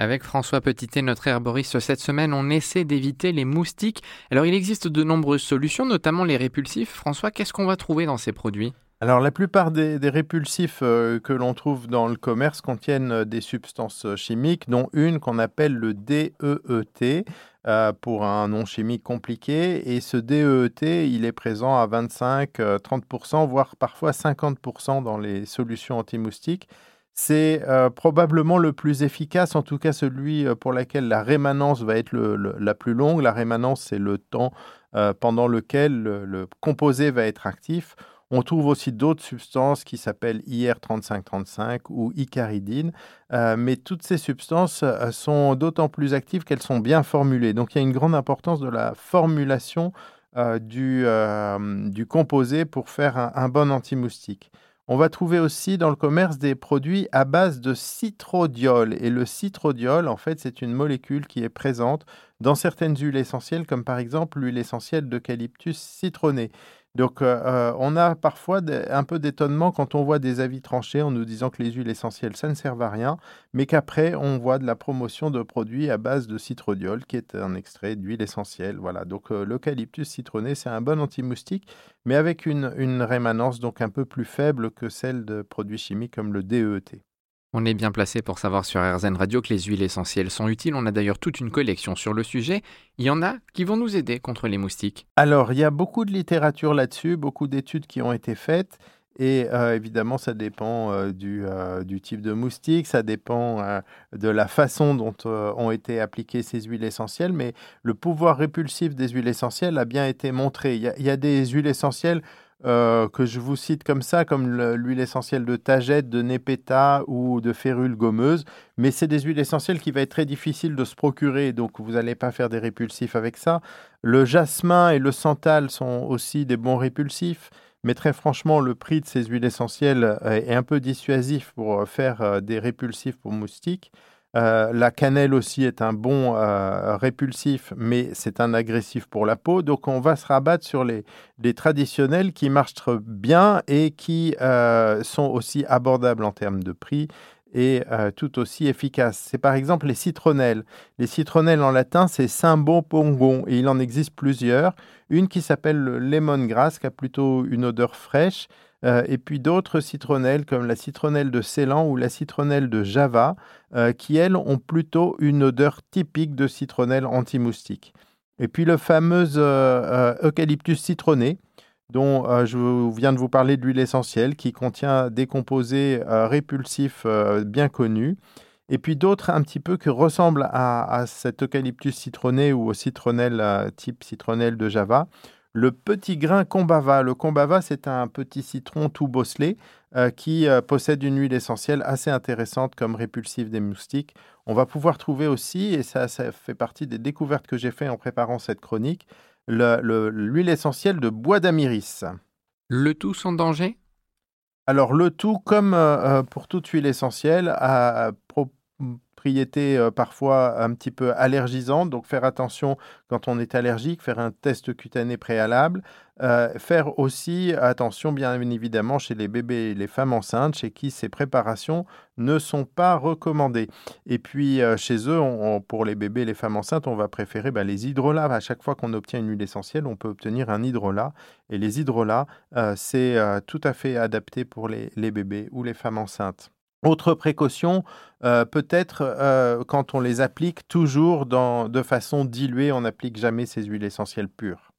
Avec François Petitet, notre herboriste, cette semaine, on essaie d'éviter les moustiques. Alors, il existe de nombreuses solutions, notamment les répulsifs. François, qu'est-ce qu'on va trouver dans ces produits? Alors la plupart des, répulsifs euh, que l'on trouve dans le commerce contiennent euh, des substances euh, chimiques, dont une qu'on appelle le DEET, pour un nom chimique compliqué. Et ce DEET, il est présent à 25-30%, voire parfois 50% dans les solutions anti-moustiques. C'est probablement le plus efficace, en tout cas celui pour lequel la rémanence va être la plus longue. La rémanence, c'est le temps pendant lequel le composé va être actif. On trouve aussi d'autres substances qui s'appellent IR3535 ou icaridine, euh, mais toutes ces substances euh, sont d'autant plus actives qu'elles sont bien formulées. Donc il y a une grande importance de la formulation euh, du, composé pour faire un, un bon anti-moustique. On va trouver aussi dans le commerce des produits à base de citrodiol. Et le citrodiol, en fait, c'est une molécule qui est présente dans certaines huiles essentielles, comme par exemple l'huile essentielle d'eucalyptus citronné. Donc, euh, euh, on a parfois un peu d'étonnement quand on voit des avis tranchés en nous disant que les huiles essentielles, ça ne sert à rien, mais qu'après, on voit de la promotion de produits à base de citrodiol, qui est un extrait d'huile essentielle. Voilà, donc euh, l'eucalyptus citronné, c'est un bon anti-moustique, mais avec une, une rémanence donc un peu plus faible que celle de produits chimiques comme le DET. On est bien placé pour savoir sur RZN Radio que les huiles essentielles sont utiles. On a d'ailleurs toute une collection sur le sujet. Il y en a qui vont nous aider contre les moustiques. Alors, il y a beaucoup de littérature là-dessus, beaucoup d'études qui ont été faites. Et euh, évidemment, ça dépend euh, euh, du, type de moustique, ça dépend de la façon dont ont été appliquées ces huiles essentielles, mais le pouvoir répulsif des huiles essentielles a bien été montré. Il y a, des huiles essentielles euh, que je vous cite comme ça, comme l'huile essentielle de tagette, de népéta ou de férule gommeuse, mais c'est des huiles essentielles qui va être très difficile de se procurer, donc vous n'allez pas faire des répulsifs avec ça. Le jasmin et le santal sont aussi des bons répulsifs, mais très franchement, le prix de ces huiles essentielles est un peu dissuasif pour faire euh, des répulsifs pour moustiques. Euh, la cannelle aussi est un bon euh, répulsif, mais c'est un agressif pour la peau. Donc on va se rabattre sur les, traditionnels qui marchent bien et qui euh, sont aussi abordables en termes de prix et tout aussi efficaces. C'est par exemple les citronnelles. Les citronnelles en latin, c'est pongon et il en existe plusieurs. Une qui s'appelle le lemongrass, qui a plutôt une odeur fraîche. Euh, et puis d'autres citronnelles comme la citronnelle de Ceylan ou la citronnelle de Java, euh, qui elles ont plutôt une odeur typique de citronnelle anti-moustique. Et puis le fameux euh, eucalyptus citronné, dont je viens de vous parler de l'huile essentielle, qui contient des composés répulsifs bien connus. Et puis d'autres un petit peu qui ressemblent à, à cet eucalyptus citronné ou au citronnelle type citronnelle de Java, le petit grain combava. Le combava, c'est un petit citron tout bosselé euh, qui euh, possède une huile essentielle assez intéressante comme répulsif des moustiques. On va pouvoir trouver aussi, et ça, ça fait partie des découvertes que j'ai fait en préparant cette chronique, l'huile essentielle de bois d'amiris. Le tout sans danger? Alors le tout, comme euh, pour toute huile essentielle, a euh, parfois un petit peu allergisantes, donc faire attention quand on est allergique, faire un test cutané préalable, euh, faire aussi attention bien évidemment chez les bébés et les femmes enceintes chez qui ces préparations ne sont pas recommandées. Et puis euh, chez eux, pour les bébés et les femmes enceintes, on va préférer bah, les hydrolats. À chaque fois qu'on obtient une huile essentielle, on peut obtenir un hydrolat. Et les hydrolats, c'est tout à fait adapté pour les bébés ou les femmes enceintes. Autre précaution, euh, peut-être euh, quand on les applique toujours de façon diluée, on n'applique jamais ces huiles essentielles pures.